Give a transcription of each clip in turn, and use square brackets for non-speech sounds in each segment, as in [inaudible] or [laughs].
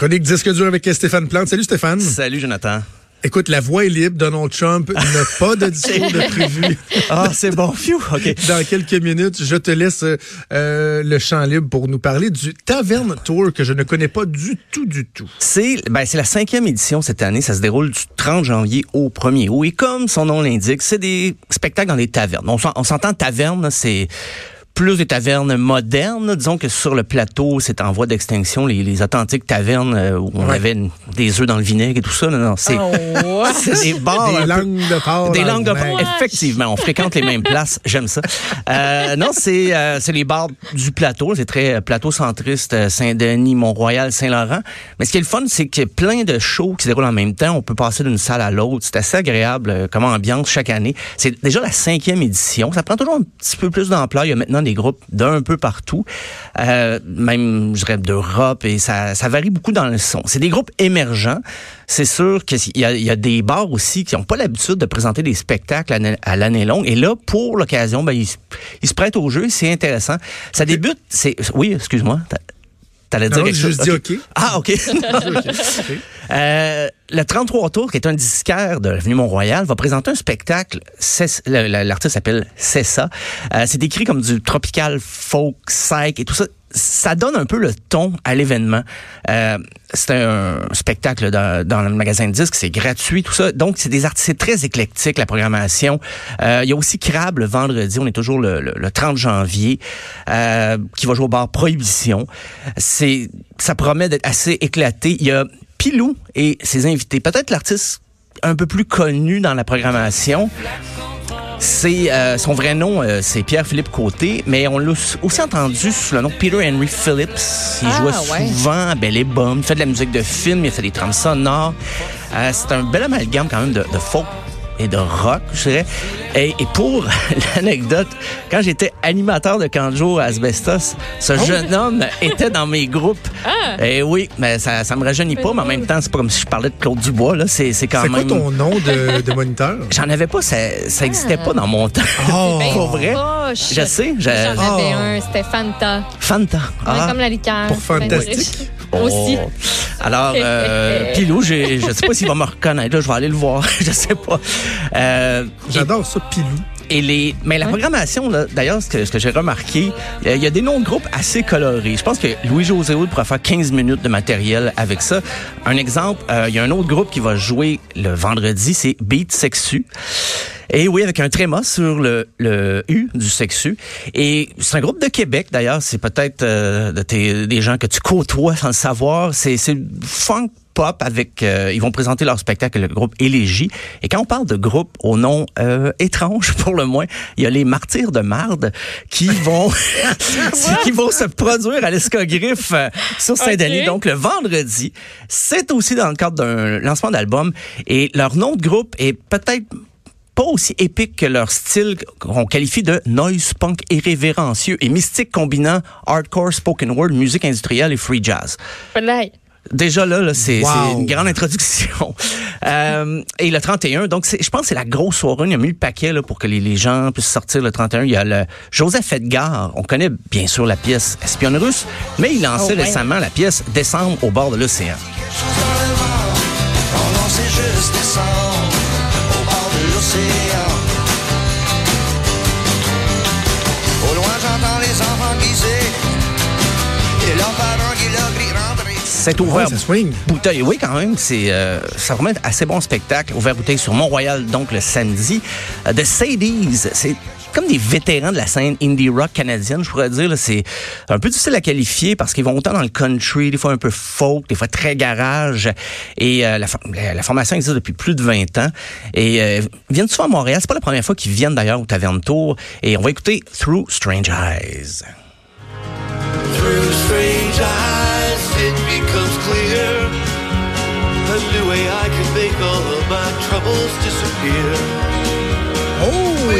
chronique Disque dur avec Stéphane Plante. Salut Stéphane. Salut Jonathan. Écoute, la voix est libre. Donald Trump n'a pas de [laughs] discours de prévu. Ah, c'est bon. Phew. OK. Dans quelques minutes, je te laisse euh, le champ libre pour nous parler du Taverne Tour que je ne connais pas du tout, du tout. C'est ben, c'est la cinquième édition cette année. Ça se déroule du 30 janvier au 1er août. Et comme son nom l'indique, c'est des spectacles dans des tavernes. On s'entend taverne, c'est plus des tavernes modernes. Disons que sur le plateau, c'est en voie d'extinction. Les, les authentiques tavernes euh, où on Ouais. avait une- des œufs dans le vinaigre et tout ça. Non, non, c'est [laughs] c'est des bars. Des peu- langues de porc. Des langues de porc. Effectivement, on fréquente les mêmes places. J'aime ça. Euh, non, c'est euh, c'est les bars du plateau. C'est très euh, plateau centriste, euh, Saint-Denis, Mont-Royal, Saint-Laurent. Mais ce qui est le fun, c'est qu'il y a plein de shows qui se déroulent en même temps. On peut passer d'une salle à l'autre. C'est assez agréable comme ambiance chaque année. C'est déjà la cinquième édition. Ça prend toujours un petit peu plus d'ampleur. Il y a maintenant des groupes d'un peu partout, euh, même je dirais d'Europe, et ça, ça varie beaucoup dans le son. C'est des groupes émergents. C'est sûr qu'il y y a des bars aussi qui n'ont pas l'habitude de présenter des spectacles à l'année- à l'année longue. Et là, pour l'occasion, ben, ils, se- ils se prêtent au jeu. C'est intéressant. Ça débute. C'est oui, excuse-moi. T'a- T'allais dire Non, quelque j'ai chose? juste dit Ok. OK. Ah, OK. [laughs] [laughs] Euh, le 33 Tours, qui est un disquaire de l'avenue Mont-Royal, va présenter un spectacle. L'artiste s'appelle Cessa. Euh, c'est décrit comme du tropical folk, psych et tout ça. Ça donne un peu le ton à l'événement. Euh, c'est un spectacle dans, dans le magasin de disques, c'est gratuit, tout ça. Donc, c'est des artistes, très éclectique, la programmation. Euh, il y a aussi Crab le vendredi, on est toujours le, le- le 30 janvier, qui va jouer au bar Prohibition. Ça promet d'être assez éclaté. Il y a Pilou et ses invités. Peut-être l'artiste un peu plus connu dans la programmation. C'est euh, son vrai nom, euh, c'est Pierre-Philippe Côté, mais on l'a aussi entendu sous le nom de Peter Henry Phillips. Il Ah, jouait ouais. souvent à Belle et Bomme, il fait de la musique de film, il fait des trames sonores. Euh, c'est un bel amalgame quand même de, de folk et de rock, je dirais. Et, et pour [laughs] l'anecdote, quand j'étais animateur de Canjo à Asbestos, ce jeune homme était dans mes groupes. Ah! Et oui, mais ça, ça me rajeunit pas, mais en même temps, c'est pas comme si je parlais de Claude Dubois, là. C'est, c'est quand C'est quoi même. ton nom de, de moniteur? [laughs] J'en avais pas, ça, ça existait pas dans mon temps. Oh! [laughs] Ben, Pour vrai? poche. Je sais, je- J'en avais Oh. un, c'était Fanta. Fanta. Ah. comme la liqueur. Pour fantastique? Aussi. Oh. Alors, euh, [laughs] Pilou, je sais pas s'il va me reconnaître. Là, je vais aller le voir. [laughs] je sais pas. Euh, J'adore ça, Pilou. et les, mais la programmation, là, d'ailleurs, ce que, ce que j'ai remarqué, euh, il y a des noms de groupes assez colorés. Je pense que Louis-José Hood pourra faire 15 minutes de matériel avec ça. Un exemple, euh, il y a un autre groupe qui va jouer le vendredi, c'est Beat Sexu. Et oui, avec un tréma sur le, le U du sexu. Et c'est un groupe de Québec, d'ailleurs. C'est peut-être euh, de des gens que tu côtoies sans le savoir. C'est c'est funk pop avec... euh, ils vont présenter leur spectacle, le groupe Élégie. Et quand on parle de groupe au nom euh, étrange, [laughs] pour le moins, il y a les Martyrs de Marde qui [laughs] vont, [laughs] qui vont se produire à l'Escogriffe euh, sur Saint-Denis. Donc, le vendredi. C'est aussi dans le cadre d'un lancement d'album. Et leur nom de groupe est peut-être pas aussi épique que leur style qu'on qualifie de noise punk irrévérencieux et mystique combinant hardcore spoken word, musique industrielle et free jazz. Play. Déjà là, là c'est Wow. une grande introduction. [laughs] Euh, et le 31, donc je pense que c'est la grosse soirée. On a mis le paquet là, pour que les, les gens puissent sortir le 31. Il y a le Joseph Edgar. On connaît bien sûr la pièce Espionne russe, mais il lançait Oh, ouais. récemment la pièce Décembre au bord de l'océan. Oh non, c'est juste descendre au bord C'est Ouais, ouvert ça swing. bouteille. Oui, quand même, c'est euh, ça remet un assez bon spectacle. Ouvert bouteille sur Mont-Royal, donc le samedi. Euh, The Sadies, c'est comme des vétérans de la scène indie rock canadienne, je pourrais dire. C'est un peu difficile à qualifier parce qu'ils vont autant dans le country, des fois un peu folk, des fois très garage. Et euh, la, for- la- la formation existe depuis plus de 20 ans. Et euh, ils viennent souvent à Montréal. C'est pas la première fois qu'ils viennent d'ailleurs au Taverne Tour. Et on va écouter Through Strange Eyes. Through troubles disappear. Oh!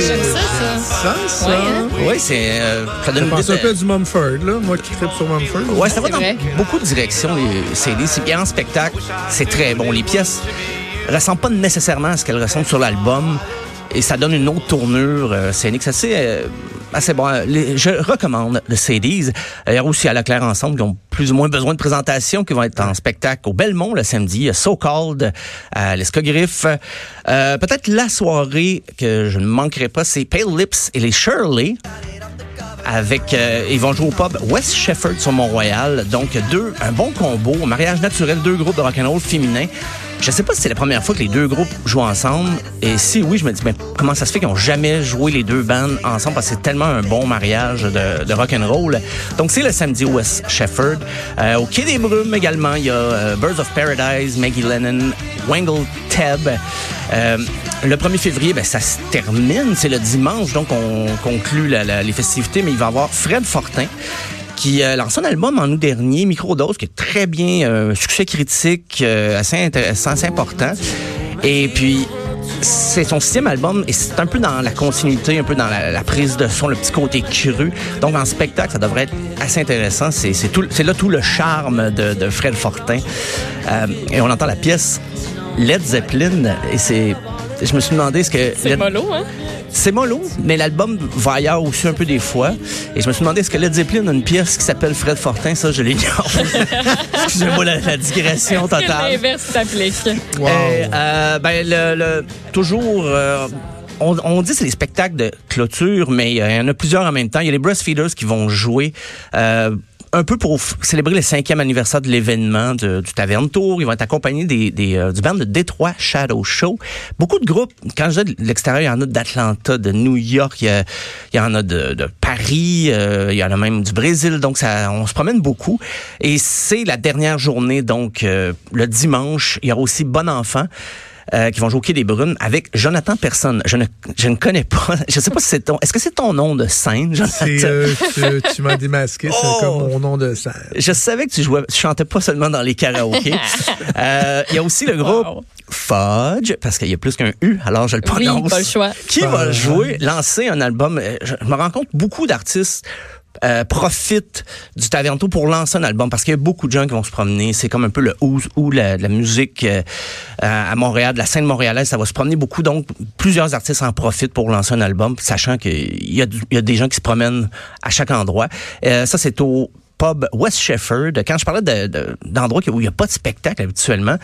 J'aime ça, ça. Ça, ça. Ouais, hein? Oui, c'est euh, ça donne Je une un peu du Mumford, là. Moi qui tripe sur Mumford. Ouais, ça va C'est dans vrai. beaucoup de directions, les CD. C'est bien en spectacle, c'est très bon. Les pièces ressemblent pas nécessairement à ce qu'elles ressemblent sur l'album. Et ça donne une autre tournure euh, scénique. C'est assez, euh, assez bon. Euh, je recommande le CDs. Euh, a aussi à la Claire Ensemble qui ont plus ou moins besoin de présentation, qui vont être en spectacle au Belmont le samedi, à So Called, à l'Escogriffe. Euh, Peut-être la soirée que je ne manquerai pas, c'est Pale Lips et les Shirley. Avec, euh, ils vont jouer au pub West Shefford sur Mont-Royal. Donc, deux, un bon combo, un mariage naturel, deux groupes de rock'n'roll féminins. Je sais pas si c'est la première fois que les deux groupes jouent ensemble. Et si oui, je me dis, mais comment ça se fait qu'ils ont jamais joué les deux bandes ensemble? Parce que c'est tellement un bon mariage de, de rock'n'roll. Donc, c'est le samedi West Shefford. Euh, au Quai des Brumes également, il y a euh, Birds of Paradise, Maggie Lennon, Wangle Teb. Euh, le 1er février, ben, ça se termine. C'est le dimanche, donc on conclut les festivités. Mais il va y avoir Fred Fortin qui a lancé un album en août dernier, Microdose, qui est très bien, euh, succès critique euh, assez intéressant, assez important. Et puis, c'est son sixième album et c'est un peu dans la continuité, un peu dans la, la prise de son, le petit côté cru. Donc, en spectacle, ça devrait être assez intéressant. C'est c'est tout- c'est là tout le charme de, de Fred Fortin. Euh, et on entend la pièce Led Zeppelin et c'est... Je me suis demandé ce que... C'est mollo, hein? c'est mollo, mais l'album va ailleurs aussi un peu des fois. Et je me suis demandé, est-ce que Led Zeppelin a une pièce qui s'appelle Fred Fortin? Ça, je l'ignore. [laughs] Excusez-moi la, la digression totale. l'inverse s'applique? Wow. Et, euh, ben, le, le- toujours... euh, on, on dit que c'est des spectacles de clôture, mais il y en a plusieurs en même temps. Il y a les Breastfeeders qui vont jouer euh, un peu pour célébrer le cinquième anniversaire de l'événement du Taverne Tour. Ils vont être accompagnés des, des, euh, du band de Détroit Shadow Show. Beaucoup de groupes, quand je dis de l'extérieur, il y en a d'Atlanta, de New York, il y, en a de, de Paris, euh, il y en a même du Brésil. Donc, ça, on se promène beaucoup. Et c'est la dernière journée, donc euh, le dimanche. Il y aura aussi Bon Enfant euh, qui vont jouer au Quai des Brunes avec Jonathan Personne. Je ne, je ne connais pas. [laughs] Je sais pas si c'est ton. Est-ce que c'est ton nom de scène, Jonathan? C'est, euh, tu, tu m'as démasqué, c'est Oh! comme mon nom de scène. Je savais que tu jouais, tu chantais pas seulement dans les karaokés. [laughs] Euh, Il y a aussi le groupe Wow. Fudge, parce qu'il y a plus qu'un U, alors je le Oui, prononce. pas le choix. Qui va Fudge. jouer, lancer un album. euh, Je, je me rends compte, beaucoup d'artistes euh, profitent du Tavernto pour lancer un album parce qu'il y a beaucoup de gens qui vont se promener. C'est comme un peu le ou, la, musique euh, à Montréal, la scène montréalaise, ça va se promener beaucoup. Donc, plusieurs artistes en profitent pour lancer un album, sachant qu'il y a, des gens qui se promènent à chaque endroit. Euh, ça, c'est au pub West Shefford. Quand je parlais de- de- d'endroits où il n'y a pas de spectacle habituellement,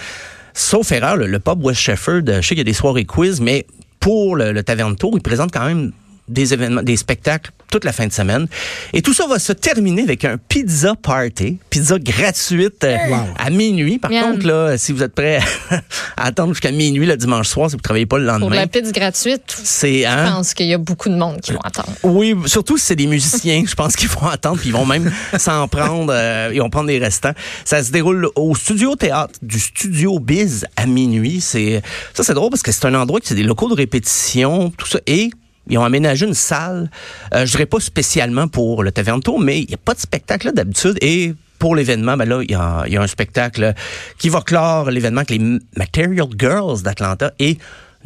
sauf erreur, le, pub West Shefford, je sais qu'il y a des soirées quiz, mais pour le, le Taverne Tour, il présente quand même des événements, des spectacles toute la fin de semaine. Et tout ça va se terminer avec un pizza party, pizza gratuite euh, Wow. à minuit. Par Miam. contre, là, si vous êtes prêts [laughs] à attendre jusqu'à minuit le dimanche soir, si vous travaillez pas le Pour lendemain, la pizza gratuite, c'est je hein? pense qu'il y a beaucoup de monde qui vont attendre. Oui, surtout si c'est des musiciens, je pense qu'ils vont attendre, puis ils vont même [laughs] s'en prendre, euh, ils vont prendre des restants. Ça se déroule au studio théâtre du studio Biz à minuit. C'est ça, c'est drôle parce que c'est un endroit qui c'est des locaux de répétition, tout ça, et ils ont aménagé une salle. Euh, je dirais pas spécialement pour le Taverne Tour, mais il n'y a pas de spectacle là d'habitude et pour l'événement, ben là, il y a, il y a un spectacle qui va clore l'événement avec les Material Girls d'Atlanta et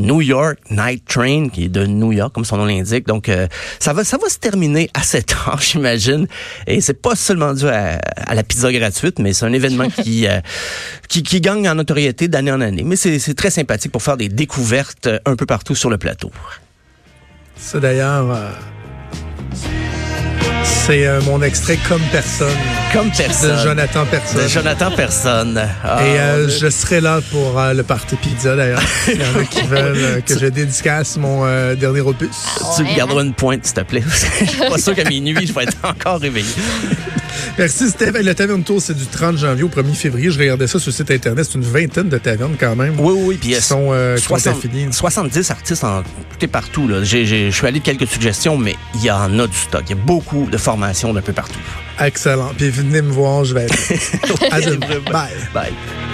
New York Night Train, qui est de New York, comme son nom l'indique. Donc, euh, ça va, ça va se terminer à 7 heures, [laughs] j'imagine. Et c'est pas seulement dû à, à la pizza gratuite, mais c'est un événement [laughs] qui, euh, qui, qui gagne en notoriété d'année en année. Mais c'est c'est très sympathique pour faire des découvertes euh, un peu partout sur le plateau. Ça d'ailleurs, euh, c'est euh, mon extrait comme personne Comme de personne. Jonathan Personne. De Jonathan Personne. Ah, Et euh, je serai là pour euh, le party pizza d'ailleurs. [laughs] Il y en a qui veulent euh, que je dédicace mon euh, dernier opus. tu me garderas une pointe, s'il te plaît. [laughs] je suis pas sûr qu'à minuit, je vais être encore réveillé. Merci. C'était le Taverne Tour, c'est du 30 janvier au 1er février. Je regardais ça sur le site internet. C'est une vingtaine de tavernes quand même. Oui, oui, puis Qui sont, euh, qui sont 60 affiliés. 70 artistes en tout et partout. là. J'ai- j'ai- Je suis allé de quelques suggestions, mais il y en a du stock. Il y a beaucoup de formations d'un peu partout. Excellent. Puis venez me voir, je vais être là. [laughs] À. Bye. Bye.